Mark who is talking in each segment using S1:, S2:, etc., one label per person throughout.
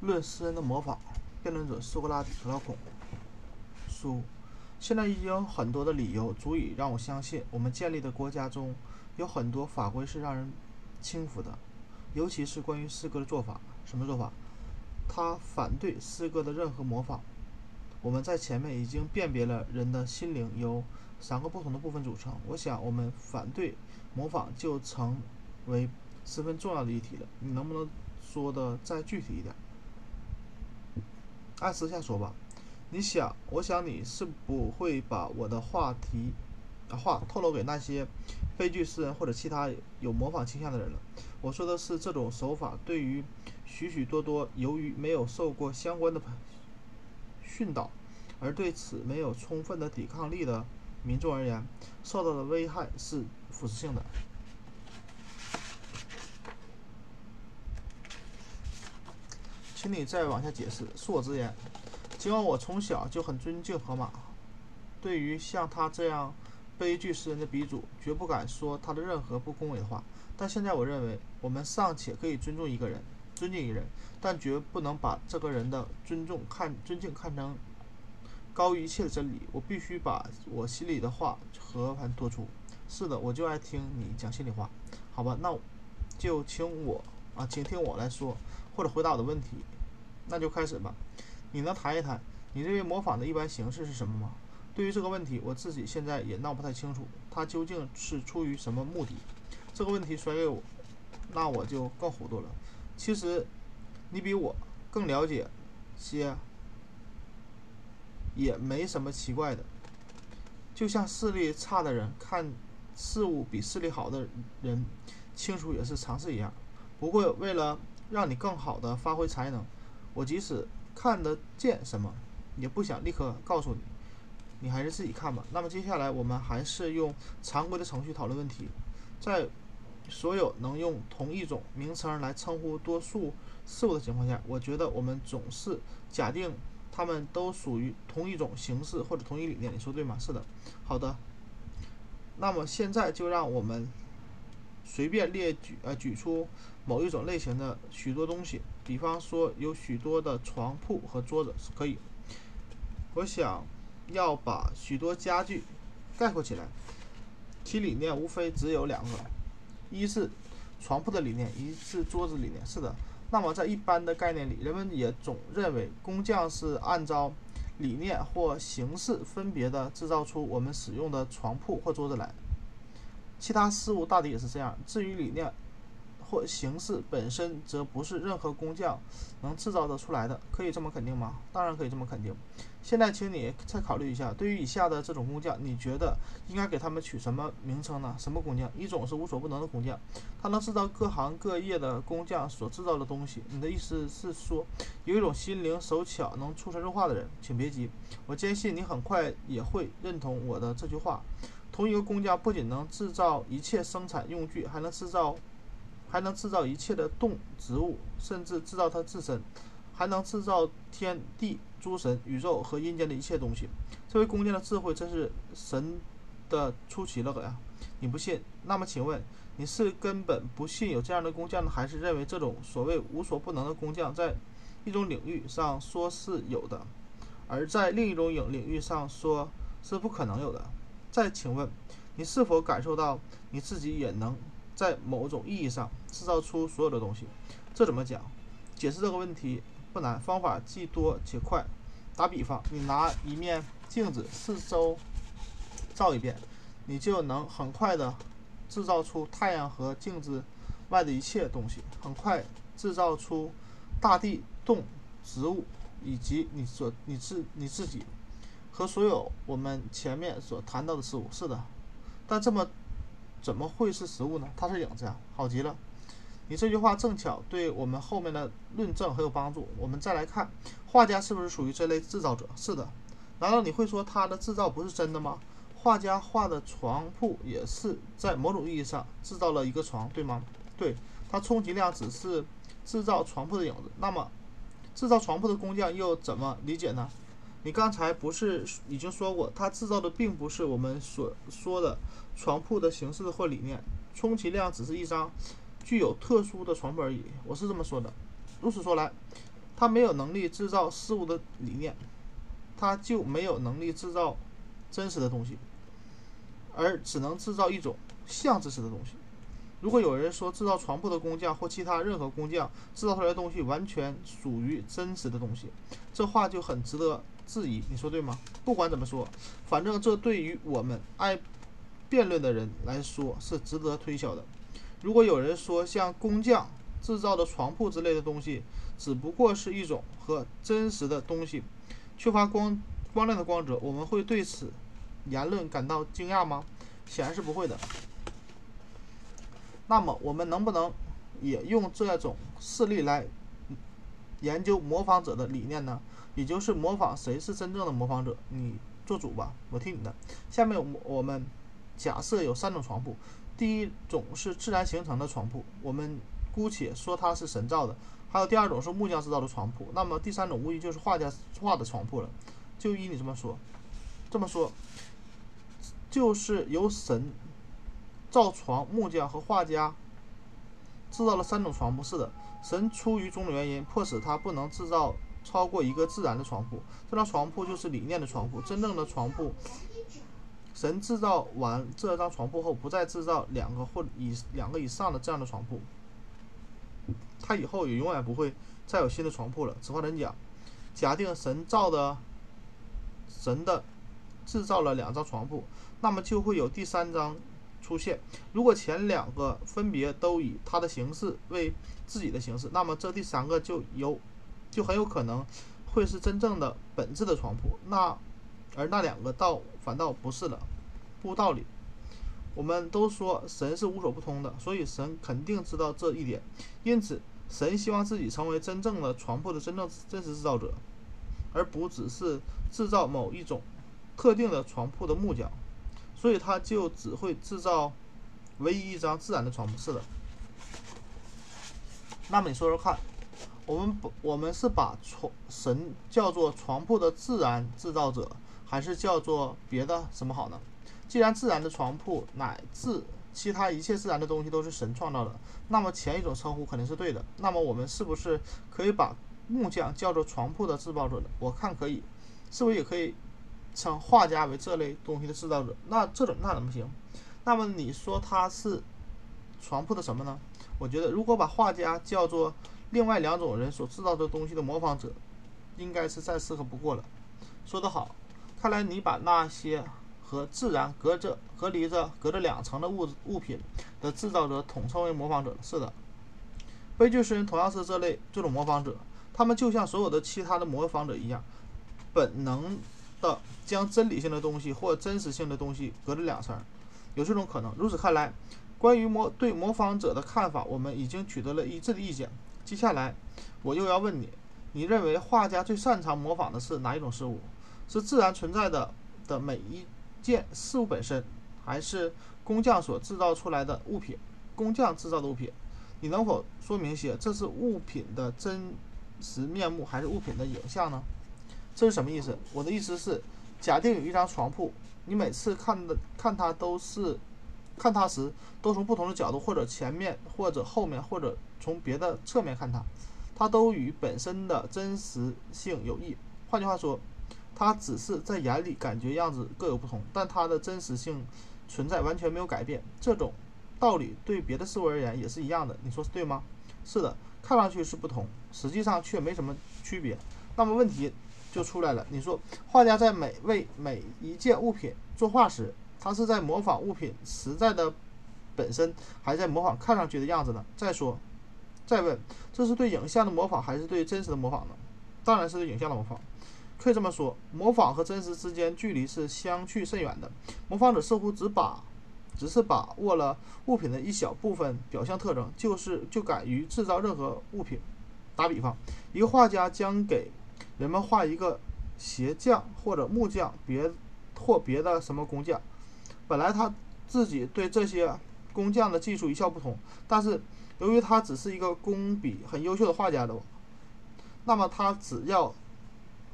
S1: 论诗人的模仿，辩论者苏格拉底、克劳孔。书，现在已经有很多的理由足以让我相信，我们建立的国家中有很多法规是让人轻浮的，尤其是关于诗歌的做法。什么做法？他反对诗歌的任何模仿。我们在前面已经辨别了人的心灵由三个不同的部分组成。我想，我们反对模仿就成为十分重要的议题了。你能不能说的再具体一点？按私下说吧，你想，我想你是不会把我的话题啊话透露给那些悲剧诗人或者其他有模仿倾向的人了。我说的是这种手法对于许许多多由于没有受过相关的训导而对此没有充分的抵抗力的民众而言，受到的危害是腐蚀性的。请你再往下解释。恕我直言，尽管我从小就很尊敬荷马，对于像他这样悲剧诗人的鼻祖，绝不敢说他的任何不恭维的话。但现在我认为，我们尚且可以尊重一个人，尊敬一个人，但绝不能把这个人的尊重看尊敬看成高于一切的真理。我必须把我心里的话和盘托出。是的，我就爱听你讲心里话。好吧，那就请我啊，请听我来说。或者回答我的问题，那就开始吧。你能谈一谈你认为模仿的一般形式是什么吗？对于这个问题，我自己现在也闹不太清楚，它究竟是出于什么目的？这个问题甩给我，那我就更糊涂了。其实，你比我更了解些，也没什么奇怪的。就像视力差的人看事物比视力好的人清楚也是常事一样。不过为了让你更好的发挥才能，我即使看得见什么，也不想立刻告诉你，你还是自己看吧。那么接下来我们还是用常规的程序讨论问题。在所有能用同一种名称来称呼多数事物的情况下，我觉得我们总是假定它们都属于同一种形式或者同一理念。你说对吗？是的。好的。那么现在就让我们。随便列举呃举出某一种类型的许多东西，比方说有许多的床铺和桌子是可以。我想要把许多家具概括起来，其理念无非只有两个：一是床铺的理念，一是桌子理念。是的。那么在一般的概念里，人们也总认为工匠是按照理念或形式分别的制造出我们使用的床铺或桌子来。其他事物大抵也是这样。至于理念或形式本身，则不是任何工匠能制造得出来的。可以这么肯定吗？当然可以这么肯定。现在，请你再考虑一下，对于以下的这种工匠，你觉得应该给他们取什么名称呢？什么工匠？一种是无所不能的工匠，他能制造各行各业的工匠所制造的东西。你的意思是说，有一种心灵手巧、能出神入化的人？请别急，我坚信你很快也会认同我的这句话。同一个工匠不仅能制造一切生产用具，还能制造，还能制造一切的动植物，甚至制造它自身，还能制造天地诸神、宇宙和阴间的一切东西。这位工匠的智慧真是神的出奇了呀！你不信？那么请问，你是根本不信有这样的工匠呢，还是认为这种所谓无所不能的工匠在一种领域上说是有的，而在另一种领领域上说是不可能有的？再请问，你是否感受到你自己也能在某种意义上制造出所有的东西？这怎么讲？解释这个问题不难，方法既多且快。打比方，你拿一面镜子四周照一遍，你就能很快的制造出太阳和镜子外的一切东西，很快制造出大地、动植物以及你所你自你自己。和所有我们前面所谈到的事物是的，但这么怎么会是实物呢？它是影子呀，好极了。你这句话正巧对我们后面的论证很有帮助。我们再来看，画家是不是属于这类制造者？是的。难道你会说他的制造不是真的吗？画家画的床铺也是在某种意义上制造了一个床，对吗？对，他充其量只是制造床铺的影子。那么，制造床铺的工匠又怎么理解呢？你刚才不是已经说过，他制造的并不是我们所说的床铺的形式或理念，充其量只是一张具有特殊的床铺而已。我是这么说的。如此说来，他没有能力制造事物的理念，他就没有能力制造真实的东西，而只能制造一种像真实的东西。如果有人说制造床铺的工匠或其他任何工匠制造出来的东西完全属于真实的东西，这话就很值得质疑。你说对吗？不管怎么说，反正这对于我们爱辩论的人来说是值得推销的。如果有人说像工匠制造的床铺之类的东西，只不过是一种和真实的东西缺乏光光亮的光泽，我们会对此言论感到惊讶吗？显然是不会的。那么，我们能不能也用这种事例来研究模仿者的理念呢？也就是模仿谁是真正的模仿者？你做主吧，我听你的。下面我我们假设有三种床铺，第一种是自然形成的床铺，我们姑且说它是神造的；还有第二种是木匠制造的床铺，那么第三种无疑就是画家画的床铺了。就依你这么说，这么说，就是由神。造床木匠和画家制造了三种床铺。是的，神出于种种原因，迫使他不能制造超过一个自然的床铺。这张床铺就是理念的床铺。真正的床铺，神制造完这张床铺后，不再制造两个或以两个以上的这样的床铺。他以后也永远不会再有新的床铺了。此话怎讲？假定神造的神的制造了两张床铺，那么就会有第三张。出现，如果前两个分别都以它的形式为自己的形式，那么这第三个就有，就很有可能会是真正的本质的床铺。那而那两个倒反倒不是了，不道理。我们都说神是无所不通的，所以神肯定知道这一点。因此，神希望自己成为真正的床铺的真正真实制造者，而不只是制造某一种特定的床铺的木匠。所以他就只会制造唯一一张自然的床铺。是的。那么你说说看，我们不，我们是把床神叫做床铺的自然制造者，还是叫做别的什么好呢？既然自然的床铺乃至其他一切自然的东西都是神创造的，那么前一种称呼肯定是对的。那么我们是不是可以把木匠叫做床铺的制造者呢？我看可以，是不是也可以？称画家为这类东西的制造者，那这种那怎么行？那么你说他是床铺的什么呢？我觉得如果把画家叫做另外两种人所制造的东西的模仿者，应该是再适合不过了。说得好，看来你把那些和自然隔着、隔离着、隔着两层的物物品的制造者统称为模仿者。是的，悲剧诗人同样是这类这种模仿者，他们就像所有的其他的模仿者一样，本能。的将真理性的东西或真实性的东西隔着两层，有这种可能。如此看来，关于模对模仿者的看法，我们已经取得了一致的意见。接下来，我又要问你：你认为画家最擅长模仿的是哪一种事物？是自然存在的的每一件事物本身，还是工匠所制造出来的物品？工匠制造的物品，你能否说明些？这是物品的真实面目，还是物品的影像呢？这是什么意思？我的意思是，假定有一张床铺，你每次看的看它都是看它时，都从不同的角度，或者前面，或者后面，或者从别的侧面看它，它都与本身的真实性有异。换句话说，它只是在眼里感觉样子各有不同，但它的真实性存在完全没有改变。这种道理对别的事物而言也是一样的。你说是对吗？是的，看上去是不同，实际上却没什么区别。那么问题？就出来了。你说，画家在每为每一件物品作画时，他是在模仿物品实在的本身，还在模仿看上去的样子呢？再说，再问，这是对影像的模仿，还是对真实的模仿呢？当然是对影像的模仿。可以这么说，模仿和真实之间距离是相去甚远的。模仿者似乎只把，只是把握了物品的一小部分表象特征，就是就敢于制造任何物品。打比方，一个画家将给人们画一个鞋匠或者木匠，别或别的什么工匠。本来他自己对这些工匠的技术一窍不通，但是由于他只是一个工笔很优秀的画家的，那么他只要，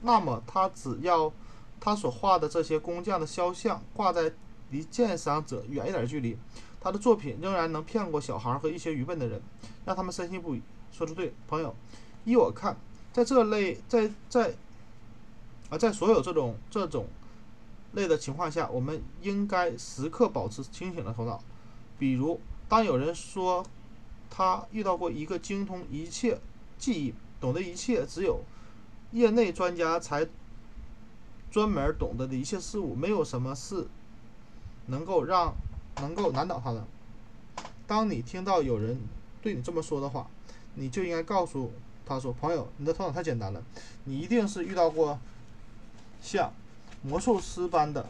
S1: 那么他只要他所画的这些工匠的肖像挂在离鉴赏者远一点距离，他的作品仍然能骗过小孩和一些愚笨的人，让他们深信不疑。说的对，朋友，依我看。在这类在在啊，在所有这种这种类的情况下，我们应该时刻保持清醒的头脑。比如，当有人说他遇到过一个精通一切技艺、懂得一切只有业内专家才专门懂得的一切事物，没有什么是能够让能够难倒他的。当你听到有人对你这么说的话，你就应该告诉他说：“朋友，你的头脑太简单了，你一定是遇到过像魔术师般的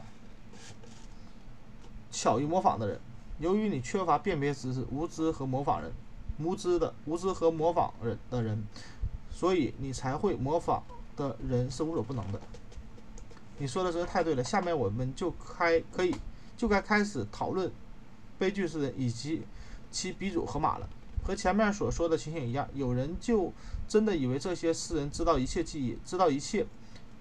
S1: 巧于模仿的人。由于你缺乏辨别知识，无知和模仿人，无知的无知和模仿人的人，所以你才会模仿的人是无所不能的。”你说的真是太对了。下面我们就开可以就该开始讨论悲剧诗人以及。其鼻祖河马了，和前面所说的情形一样，有人就真的以为这些诗人知道一切记忆，知道一切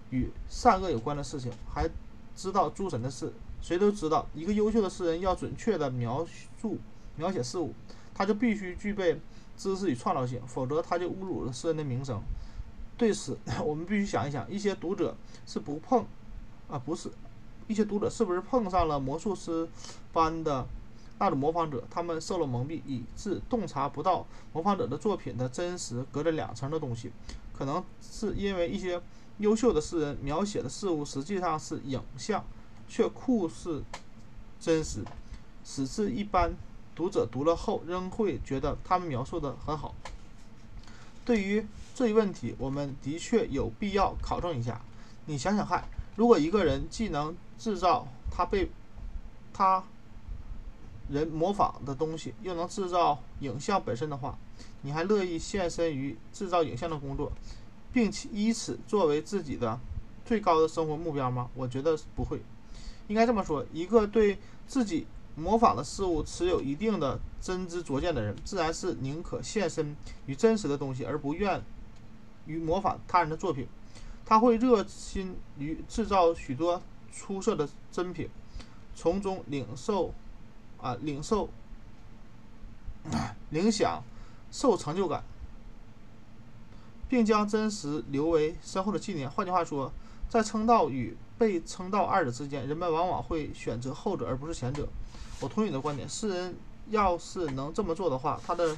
S1: 与善恶有关的事情，还知道诸神的事。谁都知道，一个优秀的诗人要准确地描述描写事物，他就必须具备知识与创造性，否则他就侮辱了诗人的名声。对此，我们必须想一想：一些读者是不碰啊，不是一些读者是不是碰上了魔术师般的？那种模仿者，他们受了蒙蔽，以致洞察不到模仿者的作品的真实，隔着两层的东西。可能是因为一些优秀的诗人描写的事物实际上是影像，却酷似真实，使之一般读者读了后仍会觉得他们描述的很好。对于这一问题，我们的确有必要考证一下。你想想看，如果一个人既能制造他被他。人模仿的东西又能制造影像本身的话，你还乐意献身于制造影像的工作，并且以此作为自己的最高的生活目标吗？我觉得不会。应该这么说：一个对自己模仿的事物持有一定的真知灼见的人，自然是宁可献身于真实的东西，而不愿于模仿他人的作品。他会热心于制造许多出色的真品，从中领受。啊，领受、领享、受成就感，并将真实留为身后的纪念。换句话说，在称道与被称道二者之间，人们往往会选择后者而不是前者。我同意你的观点。世人要是能这么做的话，他的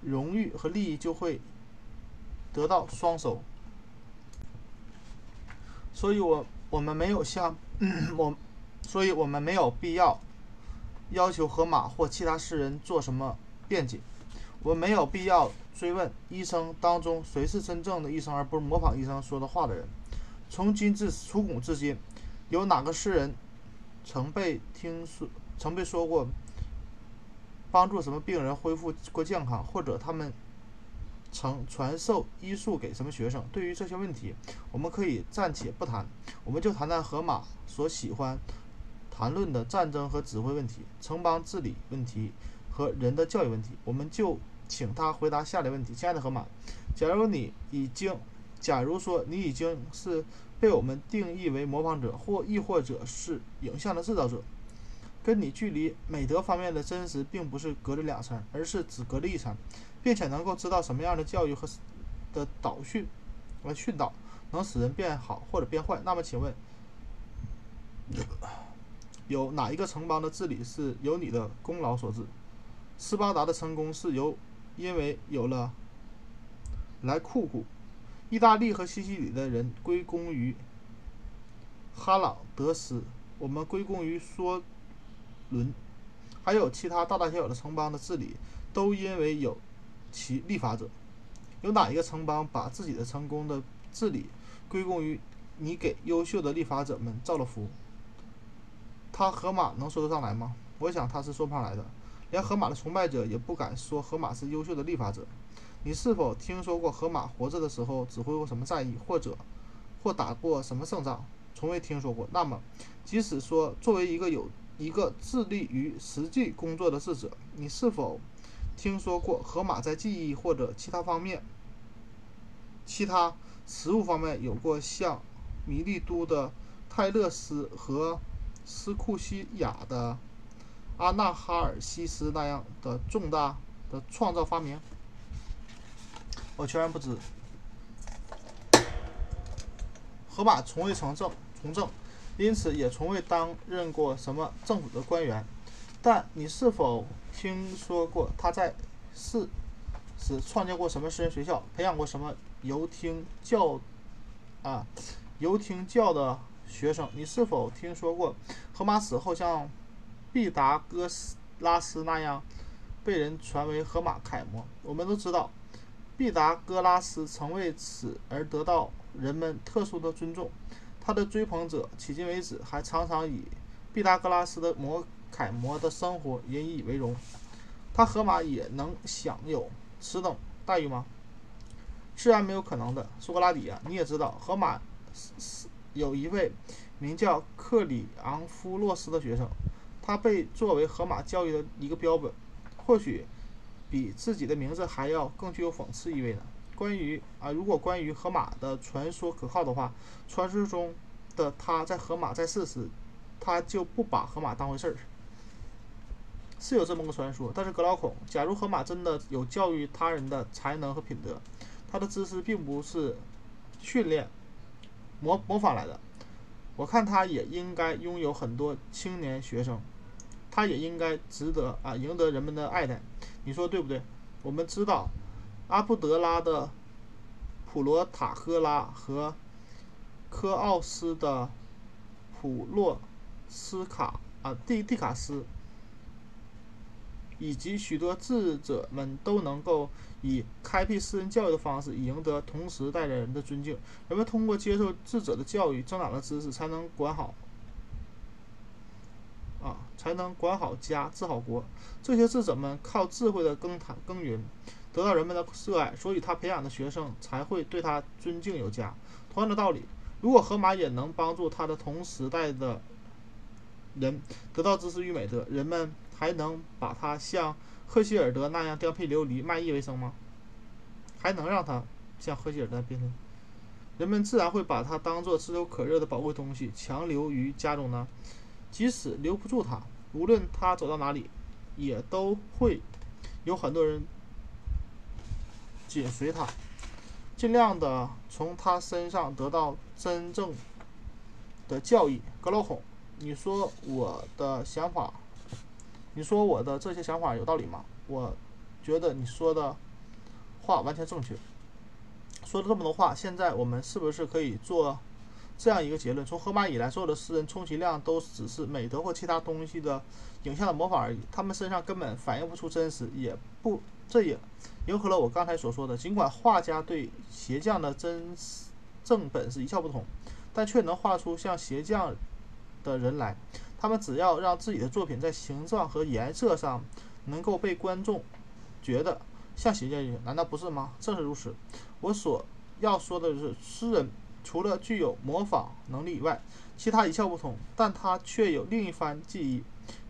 S1: 荣誉和利益就会得到双收。所以我我们没有像 我，所以我们没有必要。要求河马或其他诗人做什么辩解？我没有必要追问医生当中谁是真正的医生，而不是模仿医生说的话的人。从今至从古至今，有哪个诗人曾被听说、曾被说过帮助什么病人恢复过健康，或者他们曾传授医术给什么学生？对于这些问题，我们可以暂且不谈，我们就谈谈河马所喜欢。谈论的战争和指挥问题、城邦治理问题和人的教育问题，我们就请他回答下列问题：亲爱的河马，假如你已经，假如说你已经是被我们定义为模仿者，或亦或者是影像的制造者，跟你距离美德方面的真实并不是隔着两层，而是只隔着一层，并且能够知道什么样的教育和的导训和训导能使人变好或者变坏，那么请问？有哪一个城邦的治理是由你的功劳所致？斯巴达的成功是由因为有了莱库古，意大利和西西里的人归功于哈朗德斯，我们归功于梭伦，还有其他大大小小的城邦的治理，都因为有其立法者。有哪一个城邦把自己的成功的治理归功于你给优秀的立法者们造了福？他河马能说得上来吗？我想他是说不上来的。连河马的崇拜者也不敢说河马是优秀的立法者。你是否听说过河马活着的时候指挥过什么战役，或者或打过什么胜仗？从未听说过。那么，即使说作为一个有一个致力于实际工作的智者，你是否听说过河马在记忆或者其他方面、其他实物方面有过像米利都的泰勒斯和？斯库西亚的阿纳哈尔西斯那样的重大的创造发明，我全然不知。河马从未从政，从政，因此也从未担任过什么政府的官员。但你是否听说过他在世时创建过什么私人学校，培养过什么游听教啊游听教的学生？你是否听说过河马死后像毕达哥拉斯那样被人传为河马楷模？我们都知道。毕达哥拉斯曾为此而得到人们特殊的尊重，他的追捧者迄今为止还常常以毕达哥拉斯的模楷模的生活引以为荣。他河马也能享有此等待遇吗？自然没有可能的。苏格拉底啊，你也知道，河马 有一位名叫克里昂夫洛斯的学生，他被作为河马教育的一个标本，或许。比自己的名字还要更具有讽刺意味呢。关于啊，如果关于河马的传说可靠的话，传说中的他在河马在世时，他就不把河马当回事儿。是有这么个传说，但是格老孔，假如河马真的有教育他人的才能和品德，他的知识并不是训练模模仿来的，我看他也应该拥有很多青年学生，他也应该值得啊赢得人们的爱戴。你说对不对？我们知道，阿布德拉的普罗塔赫拉和科奥斯的普洛斯卡啊蒂蒂卡斯，以及许多智者们都能够以开辟私人教育的方式，赢得同时代的人的尊敬。人们通过接受智者的教育，增长了知识，才能管好。啊，才能管好家、治好国。这些智者们靠智慧的耕谈耕耘，得到人们的热爱，所以他培养的学生才会对他尊敬有加。同样的道理，如果河马也能帮助他的同时代的人得到知识与美德，人们还能把他像赫希尔德那样颠沛流离、卖艺为生吗？还能让他像赫希尔德变成？人们自然会把他当做炙手可热的宝贵东西，强留于家中呢？即使留不住他，无论他走到哪里，也都会有很多人紧随他，尽量的从他身上得到真正的教义。格老孔，你说我的想法，你说我的这些想法有道理吗？我觉得你说的话完全正确。说了这么多话，现在我们是不是可以做？这样一个结论：从荷马以来，所有的诗人充其量都只是美德或其他东西的影像的模仿而已，他们身上根本反映不出真实，也不这也迎合了我刚才所说的。尽管画家对鞋匠的真正本事一窍不通，但却能画出像鞋匠的人来。他们只要让自己的作品在形状和颜色上能够被观众觉得像鞋匠一样，难道不是吗？正是如此。我所要说的是，诗人。除了具有模仿能力以外，其他一窍不通，但他却有另一番技艺，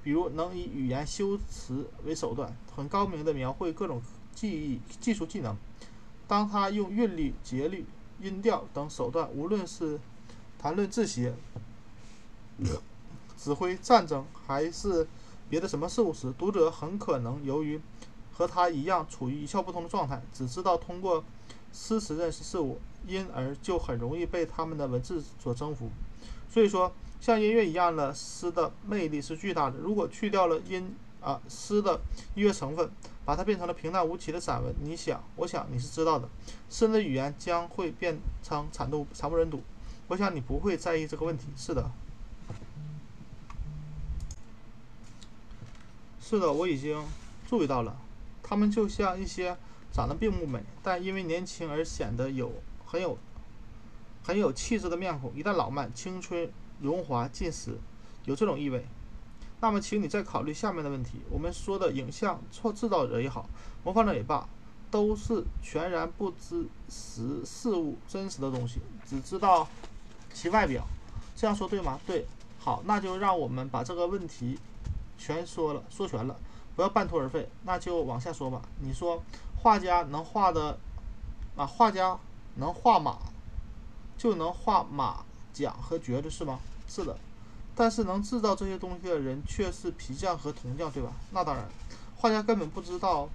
S1: 比如能以语言修辞为手段，很高明地描绘各种技艺技术技能。当他用韵律、节律、音调等手段，无论是谈论字协、指挥战争，还是别的什么事物时，读者很可能由于和他一样处于一窍不通的状态，只知道通过诗词认识事物。因而就很容易被他们的文字所征服。所以说，像音乐一样的诗的魅力是巨大的。如果去掉了音啊诗的音乐成分，把它变成了平淡无奇的散文，你想，我想你是知道的，诗人的语言将会变成惨不惨不忍睹。我想你不会在意这个问题。是的，是的，我已经注意到了，他们就像一些长得并不美，但因为年轻而显得有。很有很有气质的面孔，一旦老迈，青春荣华尽失，有这种意味。那么，请你再考虑下面的问题：我们说的影像创制造者也好，模仿者也罢，都是全然不知实事物真实的东西，只知道其外表。这样说对吗？对。好，那就让我们把这个问题全说了，说全了，不要半途而废。那就往下说吧。你说，画家能画的啊，画家。能画马，就能画马甲和橛子是吗？是的，但是能制造这些东西的人却是皮匠和铜匠，对吧？那当然，画家根本不知道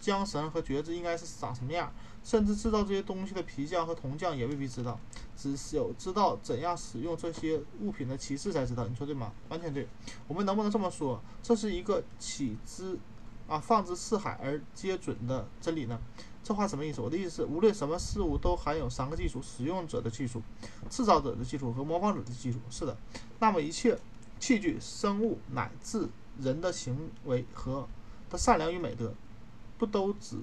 S1: 缰绳和橛子应该是长什么样，甚至制造这些东西的皮匠和铜匠也未必知道，只有知道怎样使用这些物品的骑士才知道。你说对吗？完全对。我们能不能这么说？这是一个起之啊放之四海而皆准的真理呢？这话什么意思？我的意思是，无论什么事物都含有三个技术：使用者的技术、制造者的技术和模仿者的技术。是的，那么一切器具、生物乃至人的行为和的善良与美德，不都只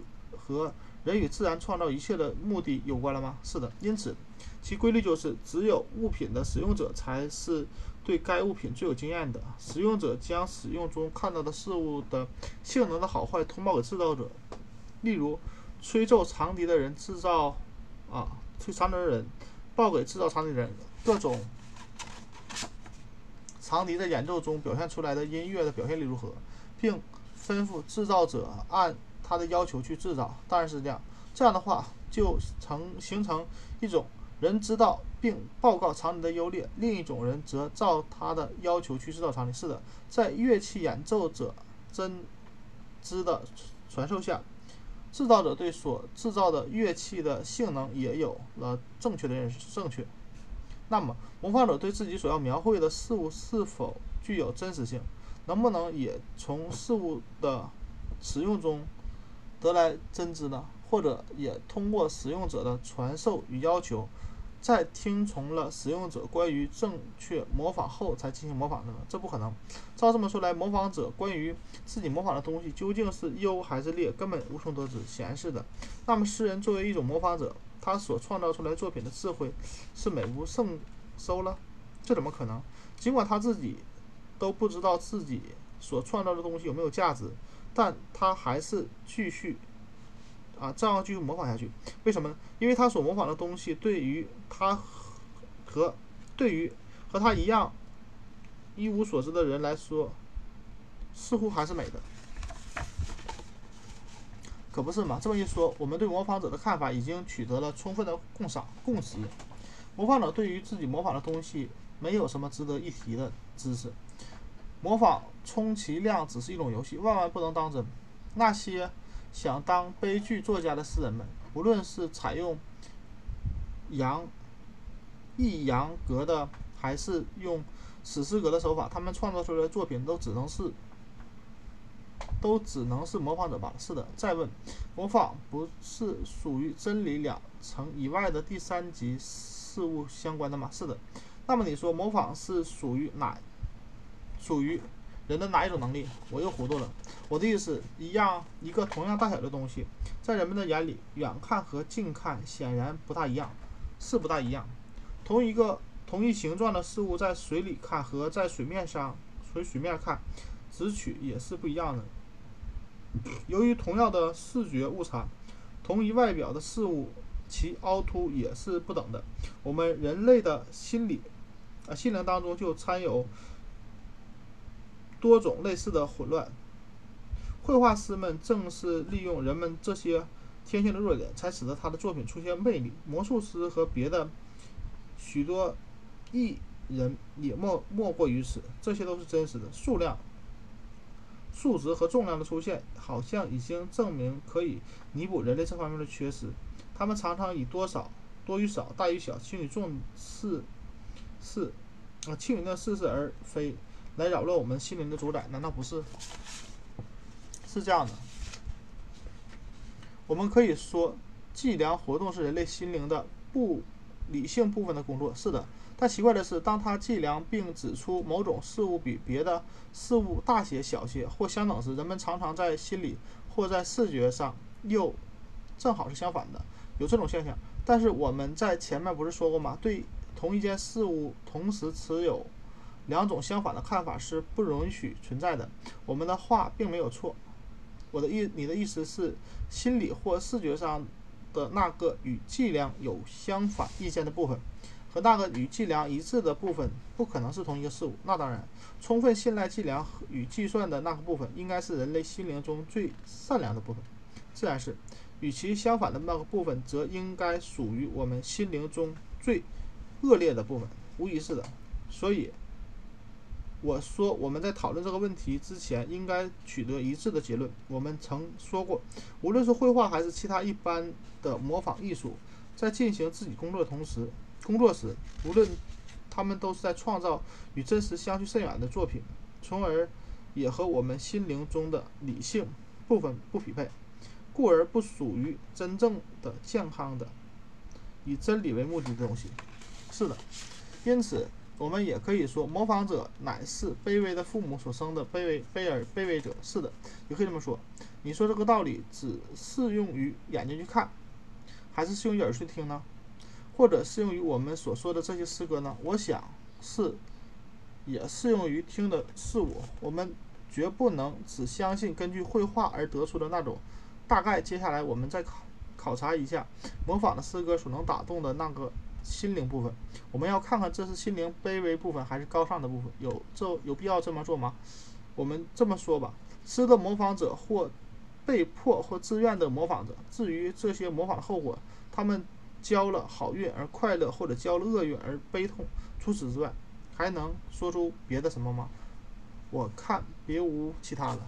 S1: 和人与自然创造一切的目的有关了吗？是的，因此其规律就是，只有物品的使用者才是对该物品最有经验的。使用者将使用中看到的事物的性能的好坏通报给制造者，例如。吹奏长笛的人制造，啊，吹长笛的人报给制造长笛的人各种长笛在演奏中表现出来的音乐的表现力如何，并吩咐制造者按他的要求去制造。当然是这样，这样的话就成形成一种人知道并报告厂里的优劣，另一种人则照他的要求去制造厂里。是的，在乐器演奏者真知的传授下。制造者对所制造的乐器的性能也有了正确的认识，正确。那么，模仿者对自己所要描绘的事物是否具有真实性，能不能也从事物的使用中得来真知呢？或者也通过使用者的传授与要求？在听从了使用者关于正确模仿后才进行模仿的呢？这不可能。照这么说来，模仿者关于自己模仿的东西究竟是优还是劣，根本无从得知。显然是的。那么，诗人作为一种模仿者，他所创造出来作品的智慧是美不胜收了？这怎么可能？尽管他自己都不知道自己所创造的东西有没有价值，但他还是继续。啊，这样继续模仿下去，为什么呢？因为他所模仿的东西，对于他和对于和他一样一无所知的人来说，似乎还是美的，可不是嘛？这么一说，我们对模仿者的看法已经取得了充分的共赏共识。模仿者对于自己模仿的东西没有什么值得一提的知识，模仿充其量只是一种游戏，万万不能当真。那些。想当悲剧作家的诗人们，无论是采用扬抑扬格的，还是用史诗格的手法，他们创作出来的作品都只能是都只能是模仿者罢了。是的，再问，模仿不是属于真理两层以外的第三级事物相关的吗？是的。那么你说模仿是属于哪？属于？人的哪一种能力？我又糊涂了。我的意思，一样一个同样大小的东西，在人们的眼里，远看和近看显然不大一样，是不大一样。同一个同一形状的事物，在水里看和在水面上水水面看，直取也是不一样的。由于同样的视觉误差，同一外表的事物，其凹凸也是不等的。我们人类的心理啊，心灵当中就掺有。多种类似的混乱，绘画师们正是利用人们这些天性的弱点，才使得他的作品出现魅力。魔术师和别的许多艺人也莫莫过于此。这些都是真实的。数量、数值和重量的出现，好像已经证明可以弥补人类这方面的缺失。他们常常以多少、多与少、大与小、轻与重是是啊，轻与那似是而非。来扰乱我们心灵的主宰，难道不是？是这样的，我们可以说，计量活动是人类心灵的不理性部分的工作。是的，但奇怪的是，当他计量并指出某种事物比别的事物大些、小些或相等时，人们常常在心理或在视觉上又正好是相反的，有这种现象。但是我们在前面不是说过吗？对同一件事物同时持有。两种相反的看法是不允许存在的。我们的话并没有错。我的意，你的意思是，心理或视觉上的那个与计量有相反意见的部分，和那个与计量一致的部分不可能是同一个事物。那当然，充分信赖计量与计算的那个部分，应该是人类心灵中最善良的部分。自然是，与其相反的那个部分，则应该属于我们心灵中最恶劣的部分。无疑是的。所以。我说我们在讨论这个问题之前，应该取得一致的结论。我们曾说过，无论是绘画还是其他一般的模仿艺术，在进行自己工作的同时，工作时，无论他们都是在创造与真实相去甚远的作品，从而也和我们心灵中的理性部分不匹配，故而不属于真正的健康的以真理为目的的东西。是的，因此。我们也可以说，模仿者乃是卑微的父母所生的卑微、卑尔、卑微者。是的，也可以这么说。你说这个道理只适用于眼睛去看，还是适用于耳去听呢？或者适用于我们所说的这些诗歌呢？我想是，也适用于听的是我。我们绝不能只相信根据绘画而得出的那种大概。接下来，我们再考考察一下模仿的诗歌所能打动的那个。心灵部分，我们要看看这是心灵卑微部分还是高尚的部分，有这有必要这么做吗？我们这么说吧，诗的模仿者或被迫或自愿的模仿者，至于这些模仿的后果，他们交了好运而快乐，或者交了厄运而悲痛，除此之外，还能说出别的什么吗？我看别无其他了。